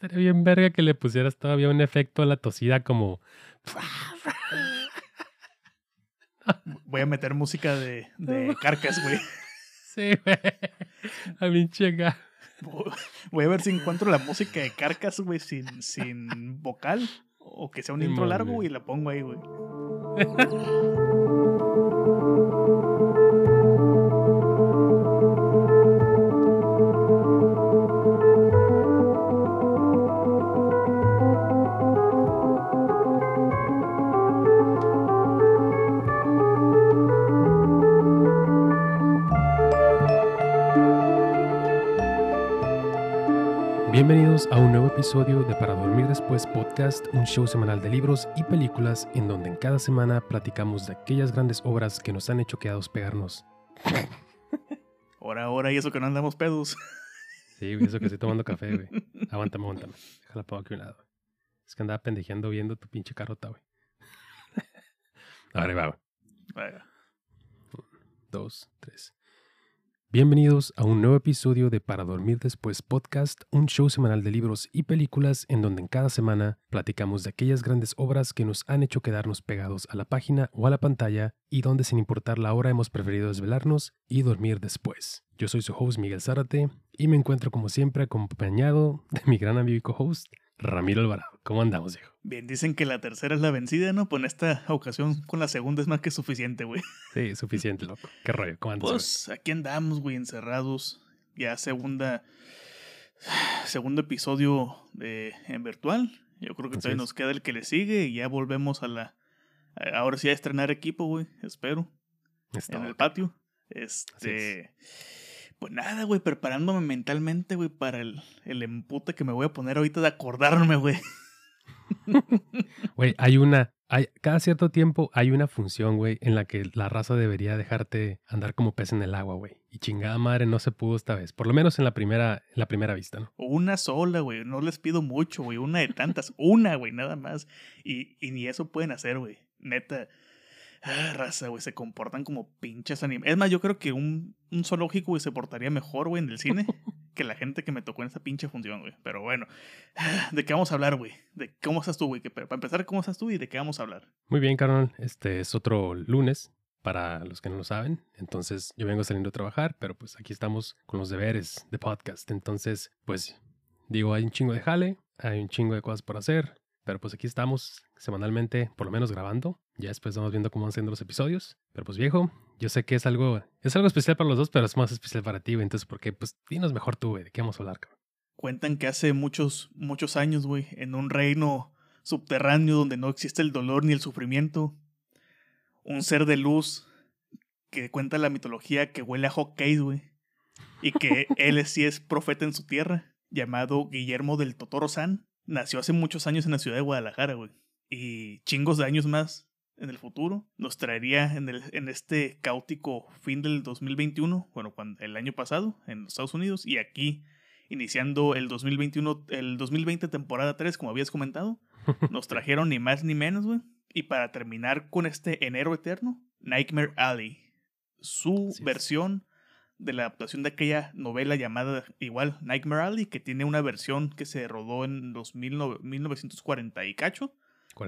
Estaría bien verga que le pusieras todavía un efecto a la tosida como... Voy a meter música de, de carcas, güey. Sí, güey. A mi chica. Voy a ver si encuentro la música de carcas, güey, sin, sin vocal. O que sea un intro largo, güey, y la pongo ahí, güey. Bienvenidos a un nuevo episodio de Para Dormir Después Podcast, un show semanal de libros y películas en donde en cada semana platicamos de aquellas grandes obras que nos han hecho quedados pegarnos. Ahora, ahora, y eso que no andamos pedos. Sí, eso que estoy tomando café, güey. Aguántame, aguántame. Déjala pongo aquí a un lado. Es que andaba pendejeando viendo tu pinche carota, güey. Ahora va, güey. Dos, tres. Bienvenidos a un nuevo episodio de Para Dormir Después Podcast, un show semanal de libros y películas en donde en cada semana platicamos de aquellas grandes obras que nos han hecho quedarnos pegados a la página o a la pantalla y donde sin importar la hora hemos preferido desvelarnos y dormir después. Yo soy su host Miguel Zárate y me encuentro como siempre acompañado de mi gran amigo y co-host Ramiro Alvarado. ¿Cómo andamos, viejo? Bien, dicen que la tercera es la vencida, ¿no? Pues en esta ocasión con la segunda es más que suficiente, güey. Sí, suficiente, loco. ¿Qué rollo? ¿Cómo andas? Pues aquí andamos, güey, encerrados. Ya segunda. Segundo episodio de, en virtual. Yo creo que Así todavía es. nos queda el que le sigue y ya volvemos a la. Ahora sí a estrenar equipo, güey. Espero. Está en el patio. es. Este. Pues nada, güey, preparándome mentalmente, güey, para el, el empute que me voy a poner ahorita de acordarme, güey. Güey, hay una, hay, cada cierto tiempo hay una función, güey, en la que la raza debería dejarte andar como pez en el agua, güey. Y chingada madre no se pudo esta vez. Por lo menos en la primera, en la primera vista, ¿no? Una sola, güey. No les pido mucho, güey. Una de tantas. Una, güey, nada más. Y, y ni eso pueden hacer, güey. Neta. Ah, raza, güey. Se comportan como pinches animales. Es más, yo creo que un, un zoológico, güey, se portaría mejor, güey, en el cine que la gente que me tocó en esa pinche función, güey. Pero bueno. Ah, ¿De qué vamos a hablar, güey? ¿De cómo estás tú, güey? Para empezar, ¿cómo estás tú y de qué vamos a hablar? Muy bien, carnal. Este es otro lunes para los que no lo saben. Entonces, yo vengo saliendo a trabajar, pero pues aquí estamos con los deberes de podcast. Entonces, pues digo, hay un chingo de jale, hay un chingo de cosas por hacer, pero pues aquí estamos semanalmente, por lo menos grabando. Ya después vamos viendo cómo van siendo los episodios. Pero pues viejo, yo sé que es algo, es algo especial para los dos, pero es más especial para ti, güey. Entonces, ¿por qué? Pues dinos mejor tú, güey, de qué vamos a hablar, cabrón. Cuentan que hace muchos, muchos años, güey, en un reino subterráneo donde no existe el dolor ni el sufrimiento, un ser de luz que cuenta la mitología que huele a hot cakes, güey, y que él sí es profeta en su tierra, llamado Guillermo del Totoro San, nació hace muchos años en la ciudad de Guadalajara, güey, y chingos de años más en el futuro nos traería en, el, en este caótico fin del 2021, bueno, cuando, el año pasado en los Estados Unidos, y aquí iniciando el 2021, el 2020 temporada 3, como habías comentado, nos trajeron ni más ni menos, güey. Y para terminar con este enero eterno, Nightmare Alley, su versión de la adaptación de aquella novela llamada igual Nightmare Alley, que tiene una versión que se rodó en los mil nove- 1940 y cacho,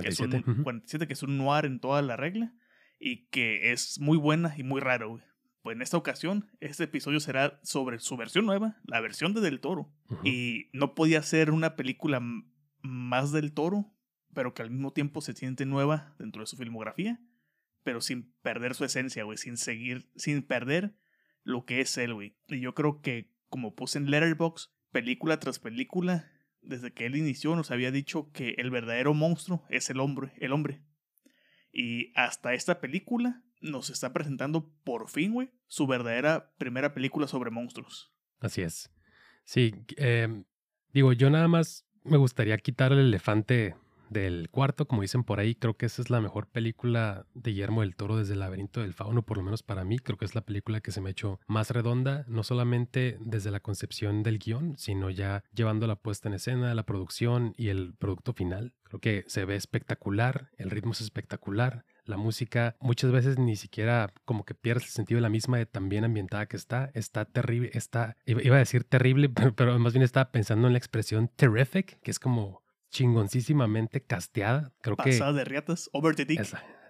que es un, 47. ujú. 47, que es un noir en toda la regla, y que es muy buena y muy raro, güey. Pues en esta ocasión, este episodio será sobre su versión nueva, la versión de Del Toro. Y no podía ser una película más del toro, pero que al mismo tiempo se siente nueva dentro de su filmografía, pero sin perder su esencia, güey, sin seguir, sin perder lo que es él, güey. Y yo creo que, como puse en Letterboxd, película tras película, desde que él inició nos había dicho que el verdadero monstruo es el hombre, el hombre. Y hasta esta película nos está presentando por fin, güey, su verdadera primera película sobre monstruos. Así es. Sí, eh, digo, yo nada más me gustaría quitar el elefante del cuarto, como dicen por ahí. Creo que esa es la mejor película de Guillermo del Toro desde el laberinto del fauno, por lo menos para mí. Creo que es la película que se me ha hecho más redonda, no solamente desde la concepción del guion, sino ya llevando la puesta en escena, la producción y el producto final. Creo que se ve espectacular, el ritmo es espectacular, La música muchas veces ni siquiera como que pierdes el sentido de la misma de tan bien ambientada que está. Está terrible, está, iba a decir terrible, pero, más bien estaba pensando en la expresión terrific, que es como chingoncísimamente casteada. Creo Pasada de riatas, over the dick.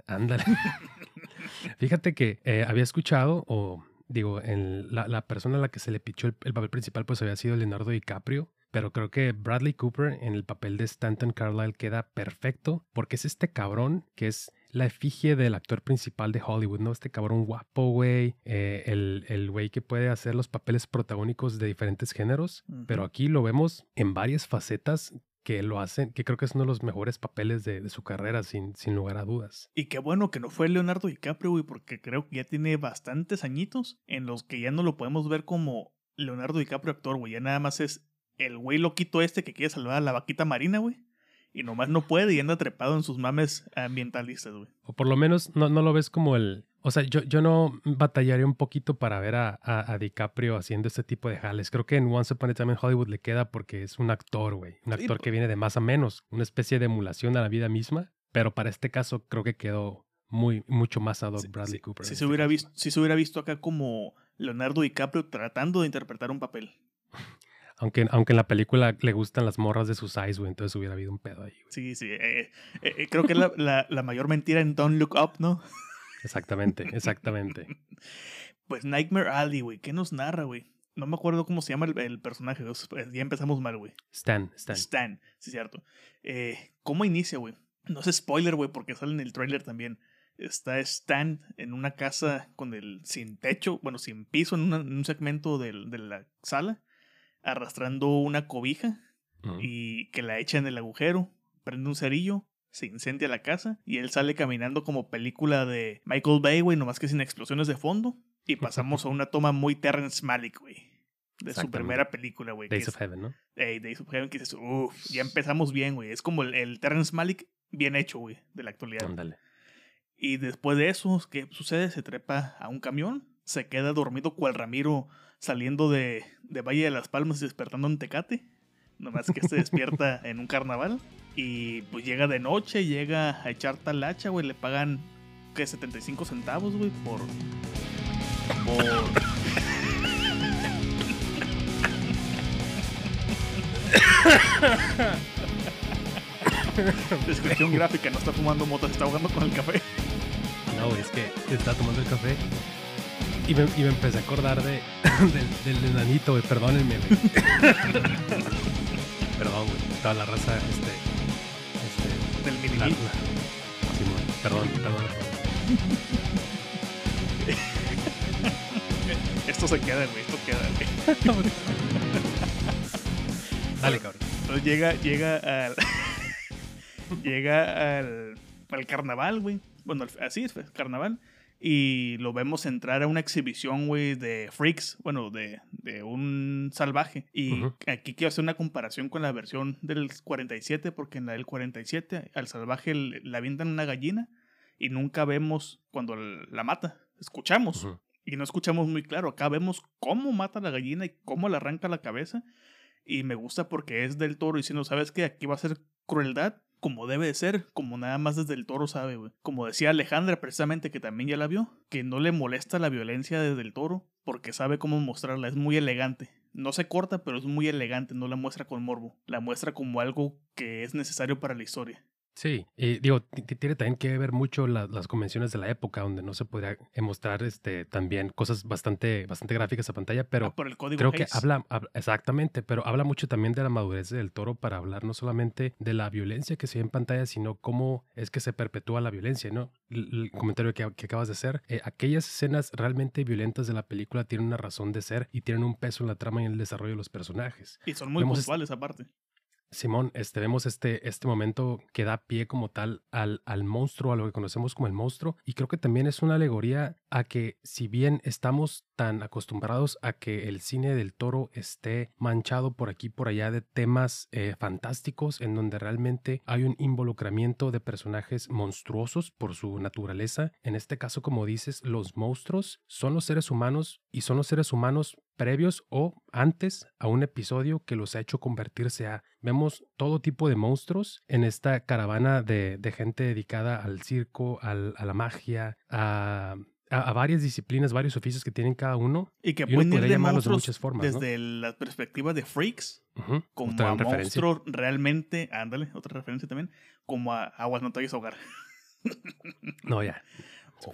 ándale. Fíjate que eh, había escuchado, o digo, en la, persona a la que se le pichó el, el papel principal, pues había sido Leonardo DiCaprio pero creo que Bradley Cooper en el papel de Stanton Carlyle queda perfecto porque es este cabrón que es la efigie del actor principal de Hollywood, ¿no? Este cabrón guapo, güey, eh, el güey que puede hacer los papeles protagónicos de diferentes géneros, pero aquí lo vemos en varias facetas que lo hacen, que creo que es uno de los mejores papeles de, su carrera, sin, sin lugar a dudas. Y qué bueno que no fue Leonardo DiCaprio, güey, porque creo que ya tiene bastantes añitos en los que ya no lo podemos ver como Leonardo DiCaprio actor, güey, ya nada más es el güey loquito este que quiere salvar a la vaquita marina, güey. Y nomás no puede y anda trepado en sus mames ambientalistas, güey. O por lo menos no, no lo ves como el... O sea, yo, yo no batallaría un poquito para ver a, a, DiCaprio haciendo este tipo de jales. Creo que en Once Upon a Time in Hollywood le queda porque es un actor, güey. Un actor que viene de más a menos. Una especie de emulación a la vida misma. Pero para este caso creo que quedó muy, mucho más ad hoc Bradley Cooper. Si se, hubiera visto, si se hubiera visto acá como Leonardo DiCaprio tratando de interpretar un papel. Aunque, aunque en la película le gustan las morras de sus eyes, güey, entonces hubiera habido un pedo ahí. Sí, sí. Eh, eh, eh, creo que es la, la, mayor mentira en Don't Look Up, ¿no? Exactamente, exactamente. pues Nightmare Alley, güey, ¿qué nos narra, güey? No me acuerdo cómo se llama el, personaje, pues, ya empezamos mal, güey. Stan, Stan. Stan, sí, cierto. ¿Cómo inicia, güey? No es spoiler, güey, porque sale en el trailer también. Está Stan en una casa con el sin techo, bueno, sin piso, en, un segmento de la sala arrastrando una cobija y que la echa en el agujero, prende un cerillo, se incendia la casa y él sale caminando como película de Michael Bay, güey, nomás que sin explosiones de fondo. Y pasamos a una toma muy Terrence Malick, güey. De su primera película, güey. Days of Heaven, ¿no? Days of Heaven, que dices, uff, ya empezamos bien, güey. Es como el, Terrence Malick bien hecho, güey, de la actualidad. Ándale. Y después de eso, ¿qué sucede? Se trepa a un camión, se queda dormido cual Ramiro saliendo de, de Valle de las Palmas y despertando en Tecate. Nomás que se despierta en un carnaval. Y pues llega de noche, llega a echar talacha, güey. Le pagan, ¿qué? 75 centavos, güey, por. Por. Descripción gráfica, no está fumando motos, está ahogando con el café. No, es que está tomando el café y me, y me, empecé a acordar de, del, del enanito, güey. Perdónenme, güey. Perdón, güey. Toda la raza, este. este del mini perdón, perdón. esto se queda, güey. Esto queda, güey. Dale, cabrón. Entonces llega, llega al. llega al. al carnaval, güey. Bueno, así es, carnaval y lo vemos entrar a una exhibición, güey, de freaks, bueno, de, de un salvaje. Y aquí quiero hacer una comparación con la versión del 47, porque en la del 47 al salvaje le, avientan una gallina y nunca vemos cuando la mata. Escuchamos. Y no escuchamos muy claro. Acá vemos cómo mata la gallina y cómo le arranca la cabeza. Y me gusta porque es del toro diciendo, ¿sabes qué? Aquí va a ser crueldad como debe de ser, como nada más desde el toro sabe, güey. Como decía Alejandra precisamente, que también ya la vio, que no le molesta la violencia desde el toro, porque sabe cómo mostrarla, es muy elegante. No se corta, pero es muy elegante, no la muestra con morbo, la muestra como algo que es necesario para la historia. Sí, y digo, tiene también que ver mucho las convenciones de la época, donde no se podría mostrar este, también cosas bastante, bastante gráficas a pantalla, pero ah, por el código creo que habla, exactamente, pero habla mucho también de la madurez del toro para hablar no solamente de la violencia que se ve en pantalla, sino cómo es que se perpetúa la violencia, ¿no? El, comentario que, acabas de hacer, eh, aquellas escenas realmente violentas de la película tienen una razón de ser y tienen un peso en la trama y en el desarrollo de los personajes. Y son muy puntuales aparte. Simón, este, vemos este, este momento que da pie como tal al, al monstruo, a lo que conocemos como el monstruo, y creo que también es una alegoría a que si bien estamos tan acostumbrados a que el cine del toro esté manchado por aquí por allá de temas eh, fantásticos, en donde realmente hay un involucramiento de personajes monstruosos por su naturaleza, en este caso, como dices, los monstruos son los seres humanos y son los seres humanos previos o antes a un episodio que los ha hecho convertirse a. Vemos todo tipo de monstruos en esta caravana de, de gente dedicada al circo, al- a la magia, a, a- a varias disciplinas, varios oficios que tienen cada uno. Y que Y pueden ir de llamarlos de muchas formas, ¿no? desde la perspectiva de freaks, como otra a monstruos realmente, ándale, otra referencia también, como a aguas no te vayas a ahogar. No, ya.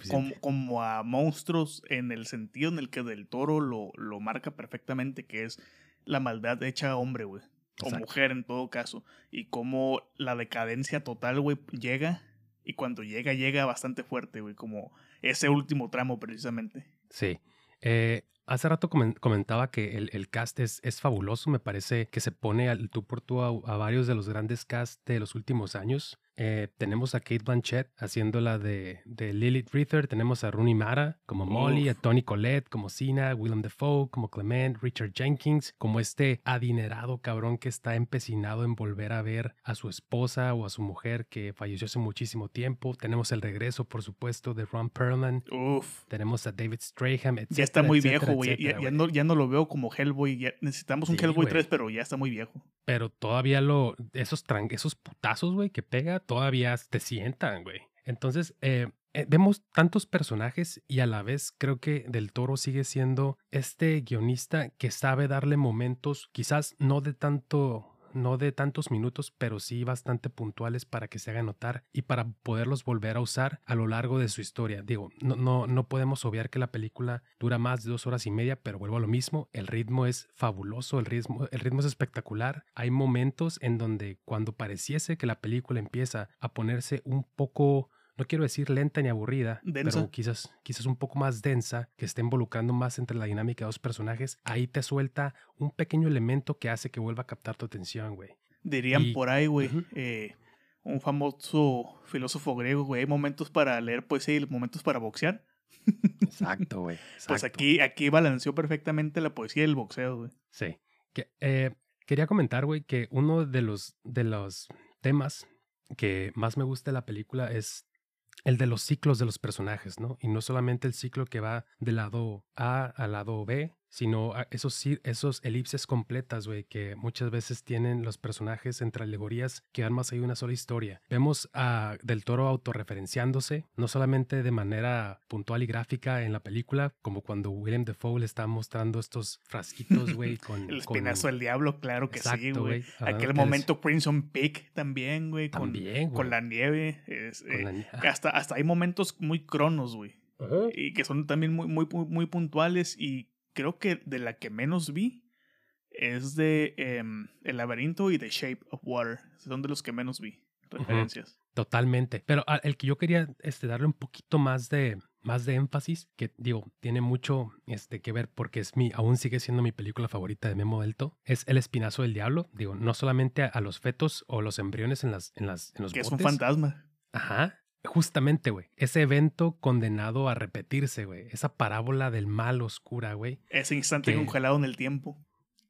Como, como a monstruos en el sentido en el que Del Toro lo, lo marca perfectamente, que es la maldad hecha hombre, güey. O Exacto. mujer en todo caso. Y cómo la decadencia total, güey, llega. Y cuando llega, llega bastante fuerte, güey. Como ese último tramo, precisamente. Sí. Eh, hace rato comen- comentaba que el, el cast es, es fabuloso. Me parece que se pone al tú por tú a, a varios de los grandes casts de los últimos años. Eh, tenemos a Kate Blanchett haciendo la de, de Lilith Rither. Tenemos a Rooney Mara como Molly, a. Tony Collette como Cena, Willem Dafoe como Clement, Richard Jenkins como este adinerado cabrón que está empecinado en volver a ver a su esposa o a su mujer que falleció hace muchísimo tiempo. Tenemos el regreso, por supuesto, de Ron Perlman. Uf. Tenemos a David Strahan, etc. Ya está muy viejo, güey. Ya, ya no, ya no lo veo como Hellboy. ya- necesitamos un Sí, Hellboy güey. 3, pero ya está muy viejo. Pero todavía lo. Esos, tran- esos putazos, güey, que pega, todavía te sientan, güey. Entonces, eh, eh, vemos tantos personajes y a la vez creo que Del Toro sigue siendo este guionista que sabe darle momentos, quizás no de tanto. No de tantos minutos, pero sí bastante puntuales para que se haga notar y para poderlos volver a usar a lo largo de su historia. Digo, no, no, no podemos obviar que la película dura más de dos horas y media, pero vuelvo a lo mismo. El ritmo es fabuloso, el ritmo, el ritmo es espectacular. Hay momentos en donde cuando pareciese que la película empieza a ponerse un poco no quiero decir lenta ni aburrida, Densa. pero quizás, quizás un poco más densa, que esté involucrando más entre la dinámica de dos personajes, ahí te suelta un pequeño elemento que hace que vuelva a captar tu atención, güey. Dirían Y- por ahí, güey. Eh, un famoso filósofo griego, güey. Hay momentos para leer poesía y momentos para boxear. Exacto, güey. Pues aquí, aquí balanceó perfectamente la poesía y el boxeo, güey. Sí. Que, eh, quería comentar, güey, que uno de los, de los temas que más me gusta de la película es el de los ciclos de los personajes, ¿no? Y no solamente el ciclo que va del lado A al lado B, sino esos, esos elipses completas, güey, que muchas veces tienen los personajes entre alegorías que dan más allá de una sola historia. Vemos a Del Toro autorreferenciándose, no solamente de manera puntual y gráfica en la película, como cuando William Defoe le está mostrando estos frasquitos, güey, con... El espinazo del diablo, claro que sí, Exacto, güey. Aquel eres- momento Crimson Peak también, güey. Con, con la nieve. es, con eh, la ni- hasta, hasta hay momentos muy cronos, güey. Y que son también muy, muy, muy, muy puntuales. Y creo que de la que menos vi es de em, El laberinto y The Shape of Water. Son de los que menos vi. Referencias. Totalmente. Pero ah, el que yo quería este, darle un poquito más de, más de énfasis, que digo, tiene mucho este, que ver porque es mi, aún sigue siendo mi película favorita de Memo Delto, es El Espinazo del Diablo. Digo, no solamente a, a los fetos o los embriones en, las, en, las, en los Que es un fantasma. Ajá. Justamente, güey. Ese evento condenado a repetirse, güey. Esa parábola del mal oscura, güey. Ese instante Que- congelado en el tiempo.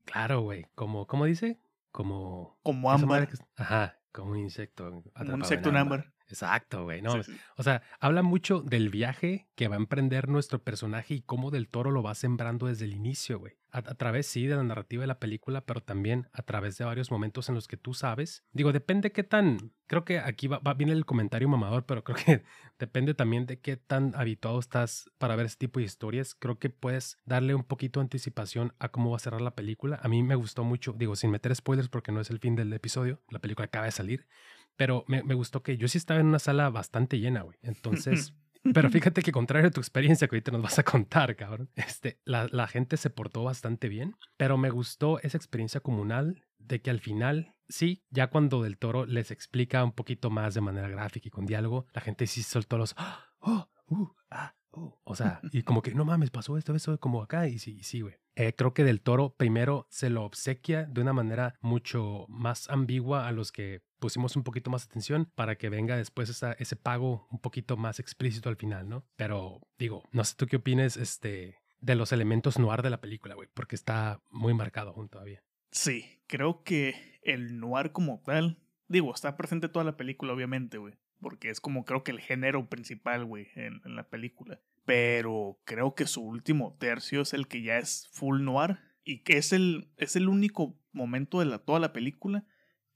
Claro, güey. Como, ¿cómo dice? Como... Como ámbar. que- Ajá. Como un insecto. Como un insecto en ámbar. Exacto, güey. No, Sí, sí. O sea, habla mucho del viaje que va a emprender nuestro personaje y cómo Del Toro lo va sembrando desde el inicio, güey. A, a través, sí, de la narrativa de la película, pero también a través de varios momentos en los que tú sabes. Digo, depende qué tan. Creo que aquí va, va bien el comentario mamador, pero creo que depende también de qué tan habituado estás para ver ese tipo de historias. Creo que puedes darle un poquito de anticipación a cómo va a cerrar la película. A mí me gustó mucho, digo, sin meter spoilers porque no es el fin del episodio. La película acaba de salir. Pero me, me gustó que yo sí estaba en una sala bastante llena, güey. Entonces, pero fíjate que contrario a tu experiencia que ahorita nos vas a contar, cabrón, este, la, la gente se portó bastante bien, pero me gustó esa experiencia comunal de que al final, sí, ya cuando Del Toro les explica un poquito más de manera gráfica y con diálogo, la gente sí soltó los, "Ah, oh, uh, ah, uh", o sea, y como que no mames, pasó esto, esto, como acá, y sí, sí, güey. Eh, creo que Del Toro primero se lo obsequia de una manera mucho más ambigua a los que pusimos un poquito más atención para que venga después esa- ese pago un poquito más explícito al final, ¿no? Pero digo, no sé tú qué opines este, de los elementos noir de la película, güey, porque está muy marcado aún todavía. Sí, creo que el noir como tal, digo, está presente toda la película, obviamente, güey. porque es como creo que el género principal, güey, en, en, la película. Pero creo que su último tercio es el que ya es full noir y que es el, es el único momento de la, toda la película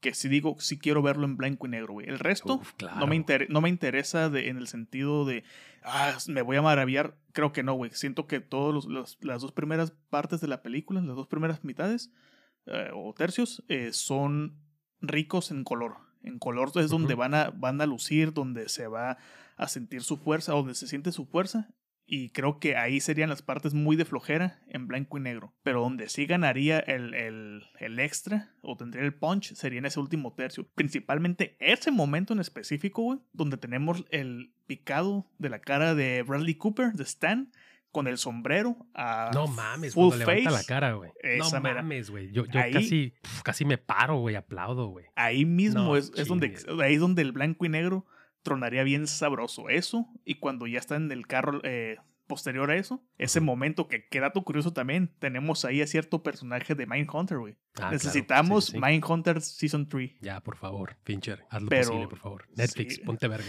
que sí digo, sí quiero verlo en blanco y negro, güey. El resto no, me no me interesa de, en el sentido de, ah, me voy a maravillar. Creo que no, güey. Siento que todas las dos primeras partes de la película, las dos primeras mitades eh, o tercios, eh, son ricos en color. En color es donde van, a, van a lucir, donde se va a sentir su fuerza, donde se siente su fuerza. Y creo que ahí serían las partes muy de flojera en blanco y negro. Pero donde sí ganaría el, el, el, extra o tendría el punch sería en ese último tercio. Principalmente ese momento en específico, güey, donde tenemos el picado de la cara de Bradley Cooper, de Stan, con el sombrero a No mames, full cuando levanta la cara, güey. No mames, güey. Yo, yo casi, casi me paro, güey, aplaudo, güey. Ahí mismo es, es, donde, ahí es donde el blanco y negro tronaría bien sabroso eso. Y cuando ya está en el carro eh, posterior a eso, ese momento que, qué dato curioso también, tenemos ahí a cierto personaje de Mindhunter, güey. Ah, Necesitamos Mindhunter Season 3. Ya, por favor, Fincher, hazlo posible, por favor. Netflix, ponte verga.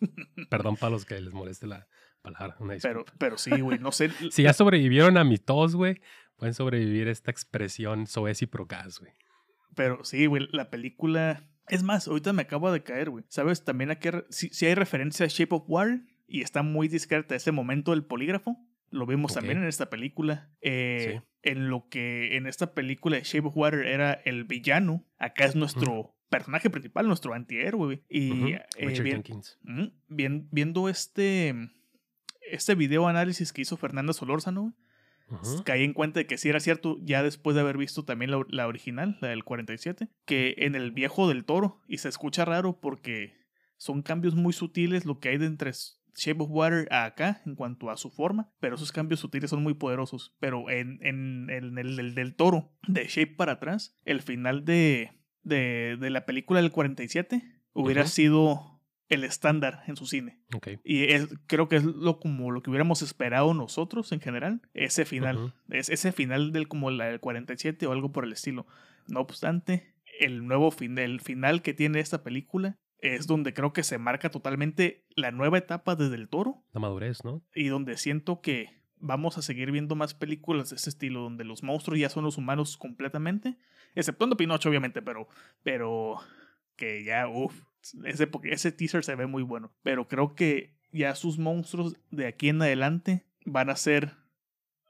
Perdón para los que les moleste la palabra. pero, pero sí, güey, no sé. si ya sobrevivieron a mi tos, güey, pueden sobrevivir esta expresión soez y procas, güey. Pero sí, güey, la película es más, ahorita me acabo de caer, güey. ¿Sabes? También aquí si, hay referencia a Shape of Water y está muy discreta ese momento del polígrafo. Lo vimos también en esta película. Eh, en lo que en esta película Shape of Water era el villano, acá es nuestro personaje principal, nuestro antihéroe. Y eh, bien, viendo este, este video análisis que hizo Fernanda Solórzano, Caí en cuenta de que sí era cierto, ya después de haber visto también la, original, la del 47, que en el viejo del toro, y se escucha raro porque son cambios muy sutiles lo que hay de entre Shape of Water a acá en cuanto a su forma, pero esos cambios sutiles son muy poderosos. Pero en, en, el, del toro, de Shape para atrás, el final de, de, de la película del 47 hubiera sido el estándar en su cine. Y es, creo que es lo como lo que hubiéramos esperado nosotros en general, ese final. es, ese final del como la del 47 o algo por el estilo. No obstante, el nuevo fin, el final que tiene esta película es donde creo que se marca totalmente la nueva etapa desde el toro. La madurez, ¿no? Y donde siento que vamos a seguir viendo más películas de ese estilo, donde los monstruos ya son los humanos completamente, exceptuando Pinocho, obviamente, pero, pero que ya, uff, ese, ese teaser se ve muy bueno. Pero creo que ya sus monstruos de aquí en adelante van a ser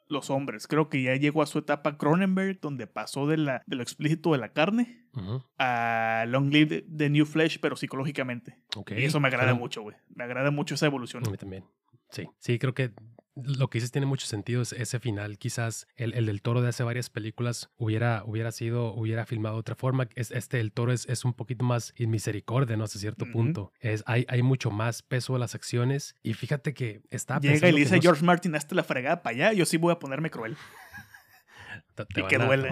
los hombres. Creo que ya llegó a su etapa Cronenberg, donde pasó de, la, de lo explícito de la carne a Long Live the New Flesh, pero psicológicamente. Y eso me agrada mucho, güey. Me agrada mucho esa evolución. A mí también. Sí, sí, creo que lo que dices tiene mucho sentido. Ese final, quizás el, el, del toro de hace varias películas hubiera, hubiera sido, hubiera filmado de otra forma. este, el toro es, es un poquito más misericordia, ¿no? Hasta cierto punto. Es, hay, hay mucho más peso a las acciones. Y fíjate que está. Llega y le dice George Martin, hazte la fregada para allá. Yo sí voy a ponerme cruel. y que duele.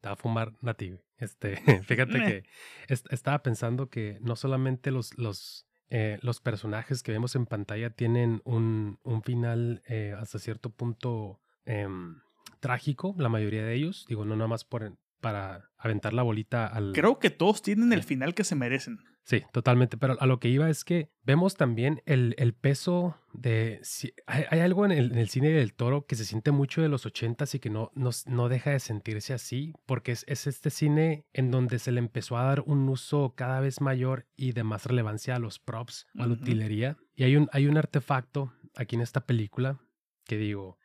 Te va, a fumar nati. Este, fíjate que estaba pensando que no solamente los, los eh, los personajes que vemos en pantalla tienen un, un final eh, hasta cierto punto em, trágico, la mayoría de ellos. Digo, no nada más por, para aventar la bolita al... Creo que todos tienen el final que se merecen. Sí, totalmente. Pero a lo que iba es que vemos también el, el peso de... hay, algo en el, cine del toro que se siente mucho de los ochentas y que no, no, no deja de sentirse así, porque es, es, este cine en donde se le empezó a dar un uso cada vez mayor y de más relevancia a los props, a la utilería. Y hay un, hay un artefacto aquí en esta película que digo,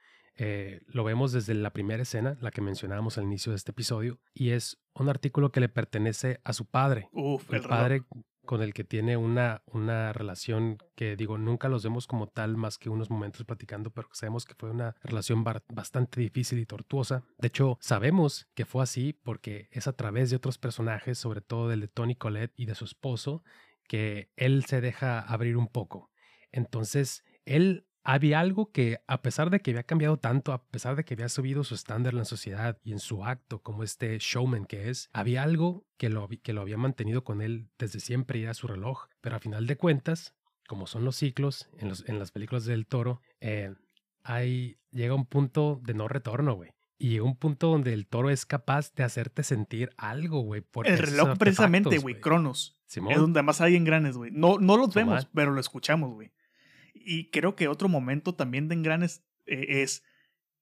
eh, lo vemos desde la primera escena, la que mencionábamos al inicio de este episodio, y es un artículo que le pertenece a su padre. el, padre con el que tiene una, una relación que digo, nunca los vemos como tal más que unos momentos platicando, pero sabemos que fue una relación bastante difícil y tortuosa. De hecho, sabemos que fue así porque es a través de otros personajes, sobre todo del de Tony Colette y de su esposo, que él se deja abrir un poco. Entonces, él había algo que, a pesar de que había cambiado tanto, a pesar de que había subido su estándar en la sociedad y en su acto como este showman que es, había algo que lo, que lo había mantenido con él desde siempre y era su reloj. Pero a final de cuentas, como son los ciclos en, los, en las películas del toro, eh, hay, llega un punto de no retorno, güey. Y llega un punto donde el toro es capaz de hacerte sentir algo, güey. El reloj, precisamente, güey, Cronos. Simón. Es donde más hay engranes, güey. No, no los vemos, pero lo escuchamos, güey. Y creo que otro momento también de engranes eh, es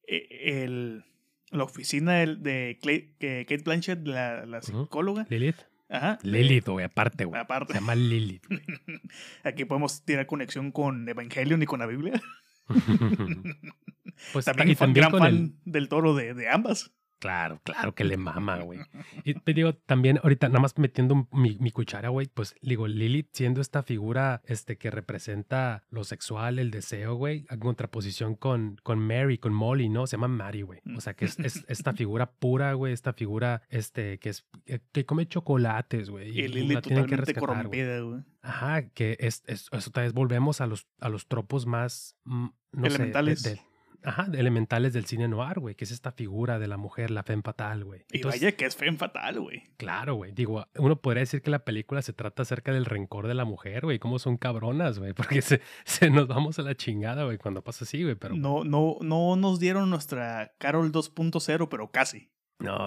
eh, el, la oficina de Clay- que Kate Blanchett, la, la psicóloga. Lilith. Ajá. Lilith, güey, aparte, güey. Aparte. Se llama Lilith. Aquí podemos tirar conexión con Evangelion y con la Biblia. pues También y también gran con fan el, del toro de, de ambas. Claro, claro que le mama, güey. Y te digo, también ahorita nada más metiendo un- mi, mi cuchara, güey, pues digo, Lilith siendo esta figura este, que representa lo sexual, el deseo, güey, en contraposición con, con Mary, con Molly, ¿no? Se llama Mary, güey. O sea, que es, es esta figura pura, güey, esta figura este, que es eh, que come chocolates, güey. Y Y, Lily la tienen que totalmente rescatar, corrompida, güey. Ajá, que es, es- eso otra vez volvemos a los, a los tropos más, mm, no sé, de- Elementales. Ajá, elementales del cine noir, güey, que es esta figura de la mujer, la femme fatal, güey. Y Entonces, vaya que es femme fatal, güey. Claro, güey. Digo, uno podría decir que la película se trata acerca del rencor de la mujer, güey. Cómo son cabronas, güey. Porque se, se nos vamos a la chingada, güey, cuando pasa así, güey. Pero no. No, no, no nos dieron nuestra Carol 2.0, pero casi.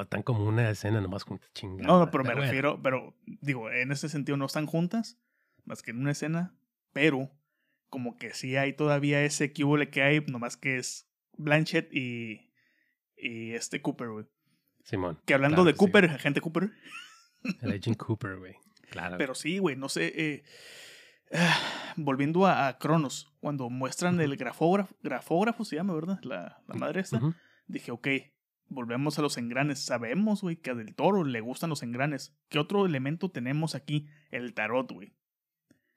tan como una escena nomás con chingada. No, no, pero me bueno. refiero, pero digo, en ese sentido no están juntas, más que en una escena, pero como que sí hay todavía ese cubole que hay, nomás que es Blanchett y, y este Cooper, güey. Simón. Que hablando claro de que sí. Cooper, agente Cooper, El Agent Cooper, güey. Claro. pero sí, güey, no sé, eh, ah, volviendo a, a Cronos, cuando muestran el grafógrafo, grafógrafo se llama, ¿verdad? La, la madre esta. Dije, ok, volvemos a los engranes. Sabemos, güey, que a Del Toro le gustan los engranes. ¿Qué otro elemento tenemos aquí? El tarot, güey.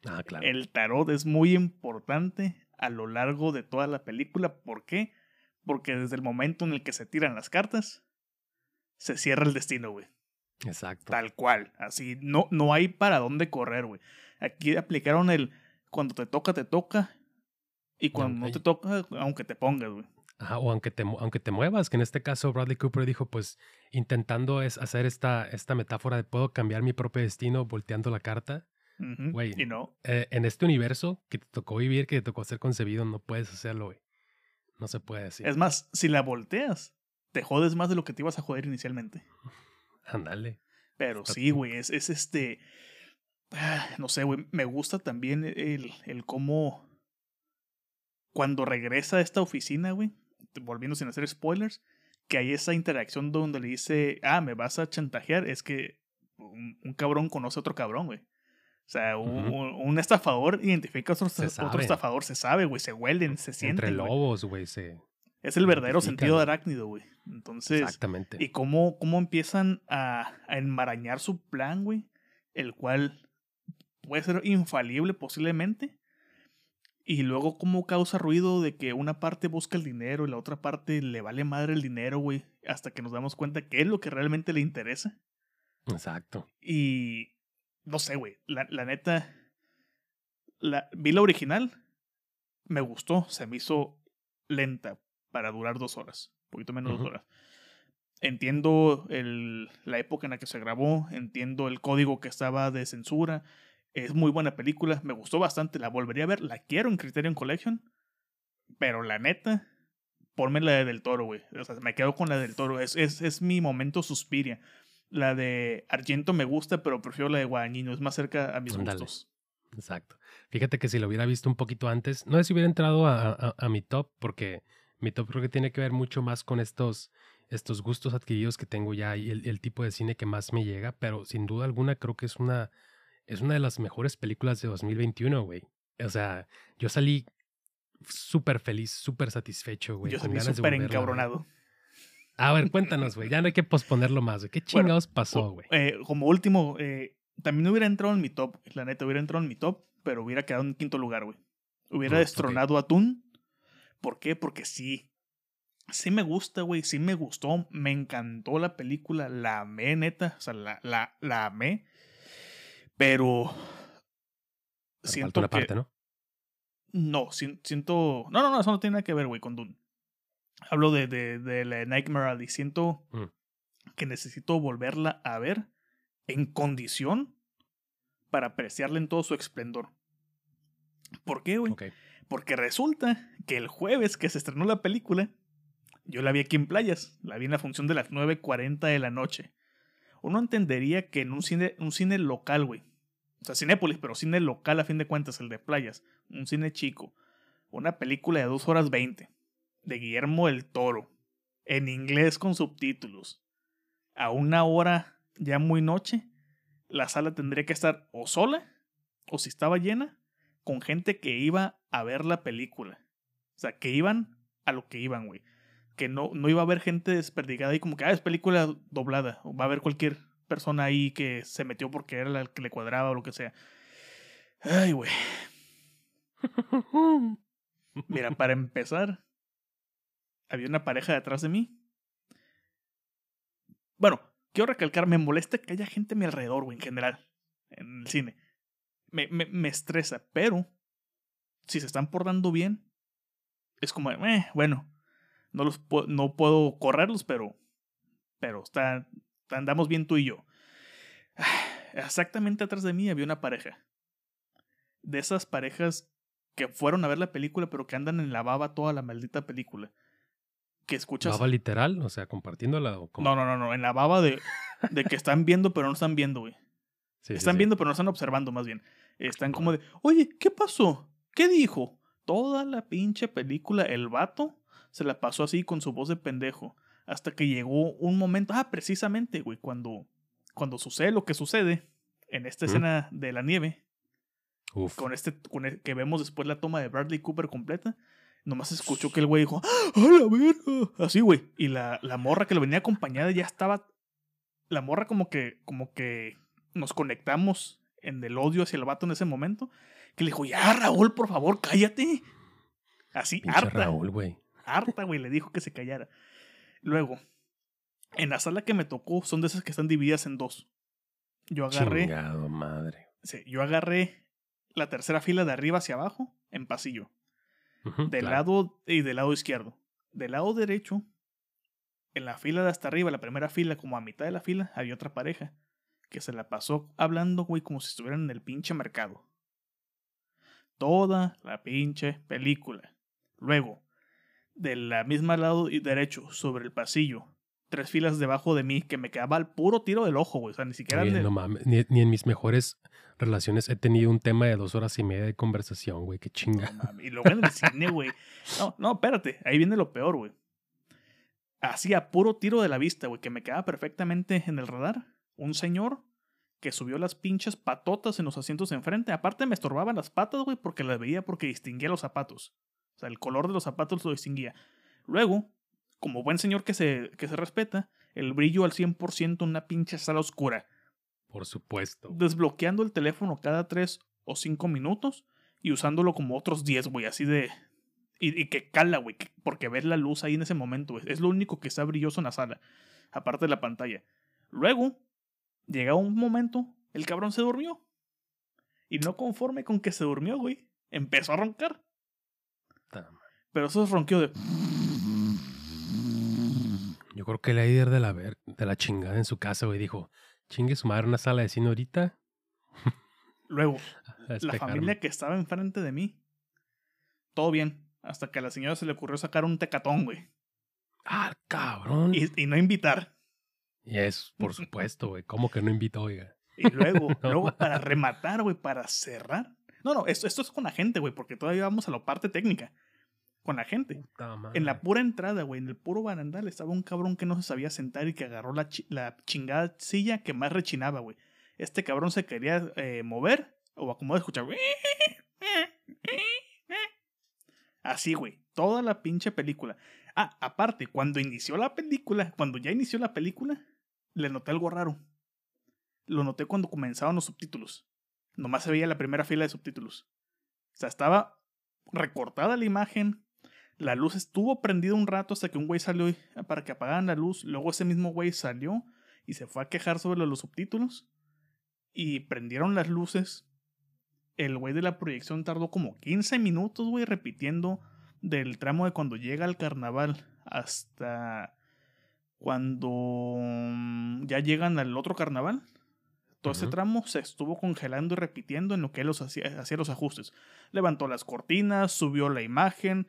Ah, claro. El tarot es muy importante a lo largo de toda la película. ¿Por qué? Porque desde el momento en el que se tiran las cartas, se cierra el destino, güey. Exacto. Tal cual. Así, no, no hay para dónde correr, güey. Aquí aplicaron el cuando te toca, te toca. Y cuando no te toca, aunque te pongas, güey. Ajá, o aunque te, aunque te muevas, que en este caso Bradley Cooper dijo, pues, intentando es hacer esta, esta metáfora de puedo cambiar mi propio destino volteando la carta. Güey. Y no. Eh, en este universo que te tocó vivir, que te tocó ser concebido, no puedes hacerlo, güey. No se puede decir. Es más, si la volteas, te jodes más de lo que te ibas a joder inicialmente. Ándale. Pero Está sí, güey, es, es este. ah, No sé, güey. Me gusta también el, el cómo. Cuando regresa a esta oficina, güey. Volviendo sin hacer spoilers. Que hay esa interacción donde le dice. Ah, me vas a chantajear. Es que un, un cabrón conoce a otro cabrón, güey. O sea, un, Ujú. un- un estafador identifica a otro, Se otro sabe. estafador, se sabe, güey, se huelen, se sienten. Entre lobos, güey, se... Es el verdadero sentido de arácnido, güey. Entonces, Exactamente. y cómo, cómo empiezan a, a enmarañar su plan, güey. El cual puede ser infalible posiblemente. Y luego cómo causa ruido de que una parte busca el dinero y la otra parte le vale madre el dinero, güey. Hasta que nos damos cuenta que es lo que realmente le interesa. Exacto. Y no sé, güey. La, la neta, la, vi la original. Me gustó. Se me hizo lenta para durar dos horas. Un poquito menos de dos horas. Entiendo el, la época en la que se grabó. Entiendo el código que estaba de censura. Es muy buena película. Me gustó bastante. La volvería a ver. La quiero en Criterion Collection. Pero la neta, ponme la de Del Toro, güey. O sea, me quedo con la del Toro. Es, es, es mi momento Suspiria. La de Argento me gusta, pero prefiero la de Guadagnino. Es más cerca a mis gustos. Exacto. Fíjate que si lo hubiera visto un poquito antes, no sé si hubiera entrado a, a- a mi top, porque mi top creo que tiene que ver mucho más con estos, estos gustos adquiridos que tengo ya y el, el tipo de cine que más me llega, pero sin duda alguna creo que es una, es una de las mejores películas de 2021, güey. O sea, yo salí súper feliz, súper satisfecho, güey. Yo salí súper encabronado. A ver, cuéntanos, güey. Ya no hay que posponerlo más, güey. ¿Qué Bueno, chingados pasó, güey? eh, como último, eh, también hubiera entrado en mi top. La neta, hubiera entrado en mi top, pero hubiera quedado en quinto lugar, güey. Hubiera destronado a Toon. ¿Por qué? Porque sí. Sí me gusta, güey. Sí me gustó. Me encantó la película. La amé, neta. O sea, la, la, la amé. Pero. Pero Siento falta una que. parte, ¿no? No, si- siento. No, no, no, eso no tiene nada que ver, güey, con Dune. Hablo de, de, de la Nightmare Alley. Siento Mm. que necesito volverla a ver en condición para apreciarla en todo su esplendor. ¿Por qué, güey? Porque resulta que el jueves que se estrenó la película, yo la vi aquí en playas, la vi en la función de las 9.40 de la noche. Uno entendería que en un cine, un cine local, güey. O sea, Cinépolis, pero cine local a fin de cuentas, el de playas. Un cine chico. Una película de 2 horas 20. De Guillermo el Toro. En inglés con subtítulos. A una hora ya muy noche. La sala tendría que estar o sola. O si estaba llena. Con gente que iba a ver la película. O sea, que iban a lo que iban, güey que no, no iba a haber gente desperdigada y como que, ah, es película doblada. O va a haber cualquier persona ahí que se metió porque era la que le cuadraba o lo que sea. Ay, güey. Mira, para empezar, había una pareja detrás de mí. Bueno, quiero recalcar, me molesta que haya gente a mi alrededor, güey, en general, en el cine. Me, me, me estresa, pero si se están portando bien, es como, eh, bueno, no, los no puedo correrlos, pero, pero está, andamos bien tú y yo. Exactamente atrás de mí había una pareja. De esas parejas que fueron a ver la película, pero que andan en la baba toda la maldita película. Que escuchas. ¿Baba literal? O sea, compartiéndola o No, no, no, no. En la baba de, de que están viendo, pero no están viendo, güey. están viendo, pero no están observando, más bien. Están como de, oye, ¿qué pasó? ¿Qué dijo? Toda la pinche película, el vato se la pasó así con su voz de pendejo. Hasta que llegó un momento, ah, precisamente, güey, cuando, cuando sucede lo que sucede en esta escena de la nieve. Con este, con el, que vemos después la toma de Bradley Cooper completa. Nomás escuchó que el güey dijo, ¡ah, la verga! Así, güey. Y la, la morra que lo venía acompañada ya estaba. La morra como que, como que nos conectamos en el odio hacia el vato en ese momento. Que le dijo, ya, Raúl, por favor, cállate. Así, harta. Raúl, güey harta, güey, le dijo que se callara. Luego, en la sala que me tocó, son de esas que están divididas en dos. Yo agarré. Chingado, madre. Sí, yo agarré la tercera fila de arriba hacia abajo en pasillo. Del lado y del lado izquierdo. Del lado derecho, en la fila de hasta arriba, la primera fila, como a mitad de la fila, había otra pareja que se la pasó hablando, güey, como si estuvieran en el pinche mercado. Toda la pinche película. Luego, de la misma lado y derecho, sobre el pasillo, tres filas debajo de mí, que me quedaba al puro tiro del ojo, güey. O sea, ni siquiera. no mames, ni, en mis mejores relaciones he tenido un tema de dos horas y media de conversación, güey. Qué chinga. y luego en el cine, güey. No, no, espérate. Ahí viene lo peor, güey. Así a puro tiro de la vista, güey, que me quedaba perfectamente en el radar. Un señor que subió las pinches patotas en los asientos enfrente. Aparte me estorbaban las patas, güey, porque las veía porque distinguía los zapatos. O sea, el color de los zapatos lo distinguía. Luego, como buen señor que se, que se respeta, el brillo al 100% en una pinche sala oscura. Por supuesto. Desbloqueando el teléfono cada 3 o 5 minutos y usándolo como otros 10, güey, así de... Y, que cala, güey, porque ves la luz ahí en ese momento, güey. Es lo único que está brilloso en la sala, aparte de la pantalla. Luego, llega un momento, el cabrón se durmió. Y no conforme con que se durmió, güey, empezó a roncar. Pero eso es ronqueo de. Yo creo que el líder de la, ver, de la chingada en su casa, güey, dijo: chingue su madre una sala de cine ahorita. Luego, la familia que estaba enfrente de mí, todo bien. Hasta que a la señora se le ocurrió sacar un tecatón, güey. Ah, cabrón. Y, y no invitar. Y es, por supuesto, güey. ¿Cómo que no invitó, oiga? Y luego, luego para rematar, güey, para cerrar. No, no, esto, esto es con la gente, güey, porque todavía vamos a la parte técnica con la gente. En la pura entrada, güey, en el puro barandal estaba un cabrón que no se sabía sentar y que agarró la, la chingada silla que más rechinaba, güey. Este cabrón se quería eh, mover o acomodar escuchar. Así, güey. Toda la pinche película. Ah, aparte, cuando inició la película, cuando ya inició la película, le noté algo raro. Lo noté cuando comenzaban los subtítulos. Nomás se veía la primera fila de subtítulos. O sea, estaba recortada la imagen, la luz estuvo prendida un rato hasta que un güey salió para que apagaran la luz. Luego ese mismo güey salió y se fue a quejar sobre los subtítulos. Y prendieron las luces. El güey de la proyección tardó como 15 minutos, güey, repitiendo del tramo de cuando llega al carnaval hasta cuando mm, ya llegan al otro carnaval. Todo ese tramo se estuvo congelando y repitiendo en lo que él hacía, hacía los ajustes. Levantó las cortinas, subió la imagen,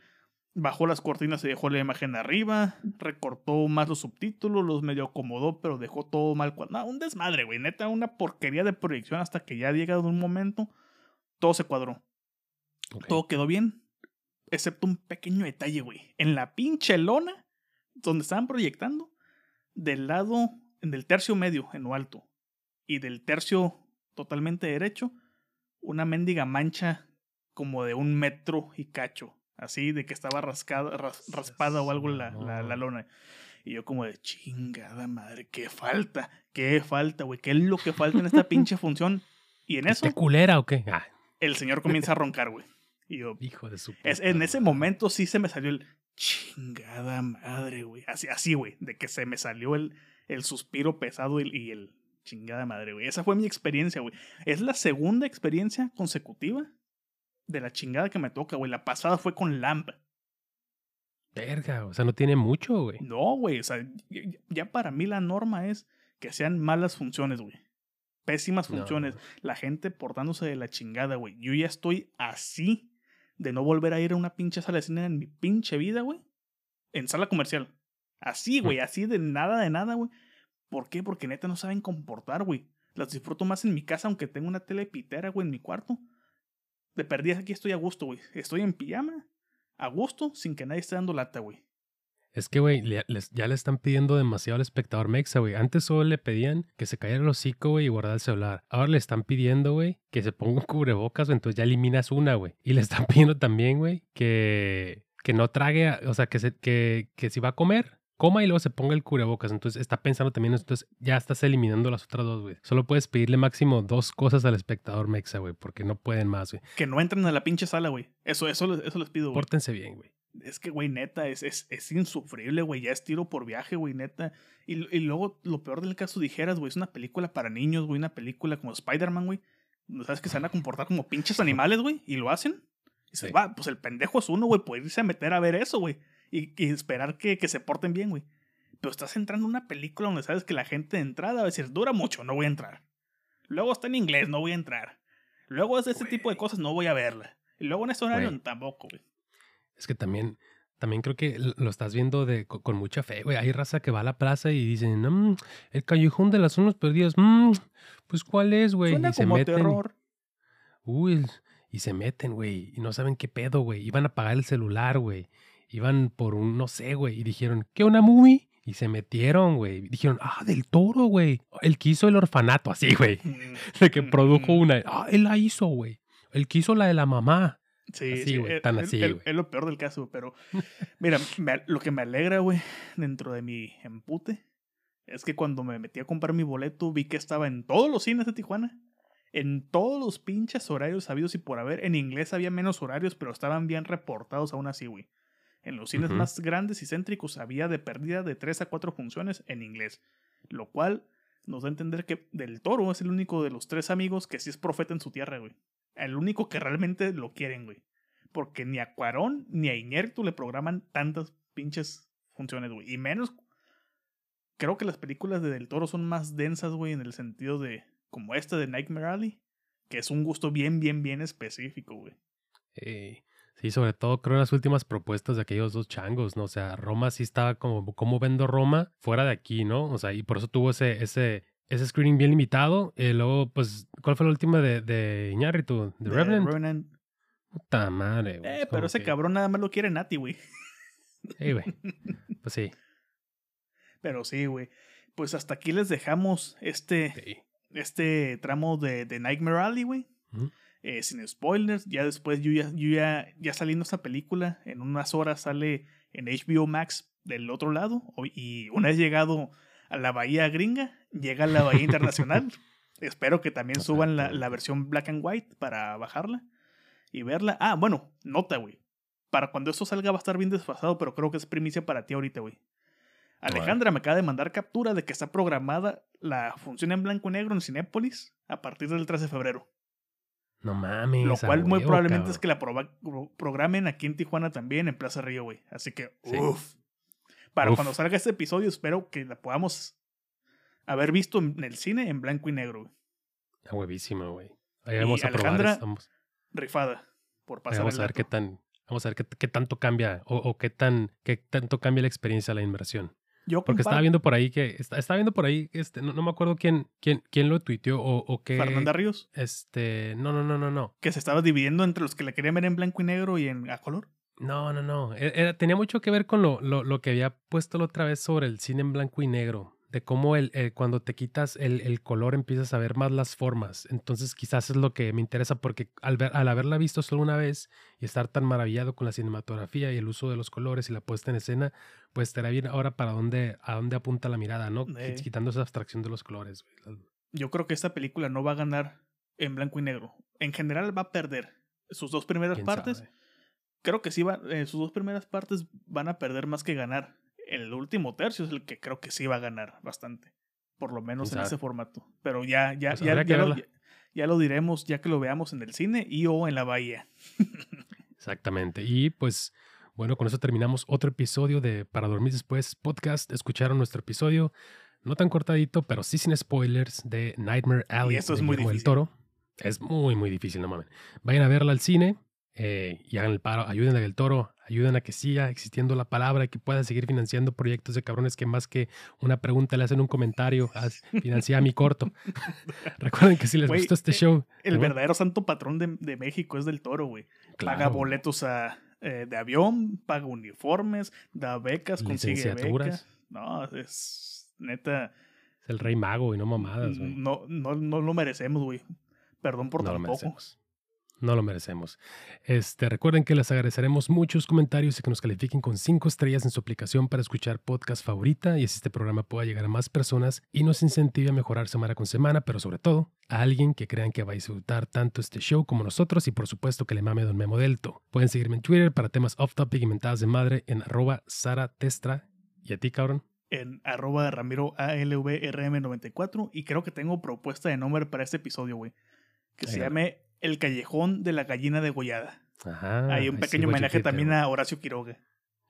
Bajó las cortinas y dejó la imagen arriba. Recortó más los subtítulos, los medio acomodó, pero dejó todo mal. No, un desmadre, güey. Neta, una porquería de proyección hasta que ya llega de un momento. Todo se cuadró. Todo quedó bien. Excepto un pequeño detalle, güey. En la pinche lona, donde estaban proyectando, del lado, en el tercio medio, en lo alto, y del tercio totalmente derecho, una mendiga mancha como de un metro y cacho Así de que estaba rascada, raspada o algo la, la, lona. Y yo como de chingada madre, qué falta, qué falta, güey, qué es lo que falta en esta pinche función. Y en eso... culera o qué? Ah. El señor comienza a roncar, güey. Y yo... Hijo de su... Es, en ese momento sí se me salió el chingada madre, güey. Así, así, güey, de que se me salió el, el suspiro pesado y, y el chingada madre, güey. Esa fue mi experiencia, güey. Es la segunda experiencia consecutiva de la chingada que me toca, güey. La pasada fue con Lamp. Verga, o sea, no tiene mucho, güey. No, güey, o sea, ya para mí la norma es que sean malas funciones, güey. Pésimas funciones. La gente portándose de la chingada, güey. Yo ya estoy así de no volver a ir a una pinche sala de cine en mi pinche vida, güey. En sala comercial. Así, güey, así de nada, de nada, güey. ¿Por qué? Porque neta no saben comportar, güey. Las disfruto más en mi casa, aunque tenga una tele pitera, güey, en mi cuarto de perdidas aquí estoy a gusto, güey. Estoy en pijama, a gusto, sin que nadie esté dando lata, güey. Es que, güey, ya le están pidiendo demasiado al espectador mexa, güey. Antes solo le pedían que se cayera el hocico, güey, y guardara el celular. Ahora le están pidiendo, güey, que se ponga un cubrebocas, entonces ya eliminas una, güey. Y le están pidiendo también, güey, que, que no trague, o sea, que, se, que, que si va a comer, coma y luego se ponga el cubrebocas. Entonces está pensando también, entonces ya estás eliminando las otras dos, güey. Solo puedes pedirle máximo dos cosas al espectador mexa, güey, porque no pueden más, güey. Que no entren a la pinche sala, güey. Eso, eso, eso les pido, güey. Pórtense bien, güey. Es que, güey, neta, es, es, es insufrible, güey. Ya es tiro por viaje, güey, neta. Y, y luego, lo peor del caso, dijeras, güey, es una película para niños, güey, una película como Spider-Man, güey. ¿Sabes que se van a comportar como pinches animales, güey? Y lo hacen. Y se va, pues el pendejo es uno, güey, puede irse a meter a ver eso, güey. Y, y, esperar que, que se porten bien, güey pero estás entrando en una película donde sabes que la gente de entrada va a decir, dura mucho, no voy a entrar. Luego está en inglés, no voy a entrar. Luego es de este tipo de cosas, no voy a verla. Y luego en ese horario tampoco, güey. Es que también, también creo que lo estás viendo de, con, mucha fe, güey. Hay raza que va a la plaza y dicen, mm, el callejón de las zonas perdidas, mm, pues ¿cuál es, güey? y se meten. Terror. Uy, y se meten, güey, y no saben qué pedo, güey. Iban a apagar el celular, güey. Iban por un, no sé, güey, y dijeron, ¿qué una movie? Y se metieron, güey. Dijeron, ah, del toro, güey. El que hizo el orfanato, así, güey. De que produjo una. Ah, él la hizo, güey. El que hizo la de la mamá. Sí, sí, güey. Tan así, güey. Es lo peor del caso, pero mira, lo que me alegra, güey, dentro de mi empute, es que cuando me metí a comprar mi boleto vi que estaba en todos los cines de Tijuana. En todos los pinches horarios habidos y por haber. En inglés había menos horarios, pero estaban bien reportados aún así, güey. En los cines más grandes y céntricos había de pérdida de 3 a 4 funciones en inglés, lo cual nos da a entender que Del Toro es el único de los tres amigos que sí es profeta en su tierra, güey. El único que realmente lo quieren, güey. Porque ni a Cuarón ni a Iñertu le programan tantas pinches funciones, güey. Y menos. Creo que las películas de Del Toro son más densas, güey, en el sentido de. Como esta de Nightmare Alley. Que es un gusto bien, bien, bien específico, güey. Sí, sobre todo creo en las últimas propuestas de aquellos dos changos, ¿no? O sea, Roma sí estaba como, ¿cómo vendo Roma fuera de aquí, ¿no? O sea, y por eso tuvo ese, ese, ese screening bien limitado. Y luego, pues, ¿cuál fue la última de, de Iñárritu? ¿De, Revenant? Revenant. Puta madre, güey. Eh, pero ese cabrón nada más lo quiere Nati, güey. Sí, güey. Pues sí. Pero sí, güey. Pues hasta aquí les dejamos este, este tramo de, de Nightmare Alley, güey. Eh, sin spoilers. Ya después yo ya, yo ya, ya saliendo esta película, en unas horas sale en HBO Max del otro lado. Y una vez llegado a la bahía gringa, llega a la bahía internacional. Espero que también suban la, la, versión black and white para bajarla y verla. Ah, bueno, nota, güey. Para cuando esto salga va a estar bien desfasado, pero creo que es primicia para ti ahorita, güey. Alejandra me acaba de mandar captura de que está programada la función en blanco y negro en Cinépolis a partir del 13 de febrero. No mames. Lo cual muy probablemente es que la programen aquí en Tijuana también, en Plaza Río, güey. Así que, uff. Para cuando salga este episodio, espero que la podamos haber visto en el cine en blanco y negro, güey. A huevísima, güey. Ahí vamos a Alejandra, rifada por pasar. vamos a ver qué tan, Vamos a ver qué, qué tanto cambia o, o, qué, tan, qué tanto cambia la experiencia de la inmersión. Yo Porque estaba viendo por ahí que, está- estaba viendo por ahí, este, no, no me acuerdo quién, quién, quién lo tuiteó o, o qué. Fernanda Ríos, Este, no, no, no, no, no. que se estaba dividiendo entre los que la querían ver en blanco y negro y en a color. No, no, no. E- era- tenía mucho que ver con lo, lo, lo que había puesto la otra vez sobre el cine en blanco y negro. De cómo el, el- cuando te quitas el, el color empiezas a ver más las formas. Entonces quizás es lo que me interesa porque al, ver, al haberla visto solo una vez y estar tan maravillado con la cinematografía y el uso de los colores y la puesta en escena, pues estará bien ahora para dónde, a dónde apunta la mirada, ¿no? Eh. Quitando esa abstracción de los colores. güey. Yo creo que esta película no va a ganar en blanco y negro. En general va a perder sus dos primeras ¿Quién partes. sabe? Creo que sí va, eh, sus dos primeras partes van a perder más que ganar. El último tercio es el que creo que sí va a ganar bastante. Por lo menos ¿Quién en ese formato. Pero ya, ya, Pues ya, ya lo, ya- ya lo diremos ya que lo veamos en el cine y o en la bahía. Exactamente. Y pues, bueno, con eso terminamos otro episodio de Para Dormir Después podcast. Escucharon nuestro episodio, no tan cortadito, pero sí sin spoilers, de Nightmare Alley. Y eso es muy difícil. Toro. Es muy, muy difícil, no mames. Vayan a verla al cine eh, y hagan el paro. Ayuden a Del Toro, ayuden a que siga existiendo la palabra y que pueda seguir financiando proyectos de cabrones que más que una pregunta le hacen un comentario. Financia mi corto. Recuerden que si les gustó este eh, show. El ¿no? verdadero santo patrón de, de México es del toro, güey. Paga boletos a, eh, de avión, paga uniformes, da becas, consigue becas. No, es neta. Es el rey mago y no mamadas, güey. No, no, no lo merecemos, güey. Perdón por no lo tampoco. merecemos. No lo merecemos. Este, recuerden que les agradeceremos muchos comentarios y que nos califiquen con cinco estrellas en su aplicación para escuchar podcast favorita y así este programa pueda llegar a más personas y nos incentive a mejorar semana con semana, pero sobre todo a alguien que crean que va a disfrutar tanto este show como nosotros y por supuesto que le mame Don Memo Delto. Pueden seguirme en Twitter para temas off topic y mentadas de madre en arroba Sara Testra. ¿Y a ti, cabrón? En arroba Ramiro ALVRM94. Y creo que tengo propuesta de nombre para este episodio, güey. Que se llame El Callejón de la Gallina Degollada. Ajá. Hay un pequeño homenaje también a Horacio Quiroga.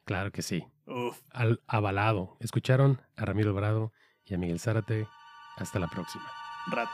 Claro que sí. Uf. Al avalado. Escucharon a Ramiro Alvarado y a Miguel Zárate. Hasta la próxima. rato.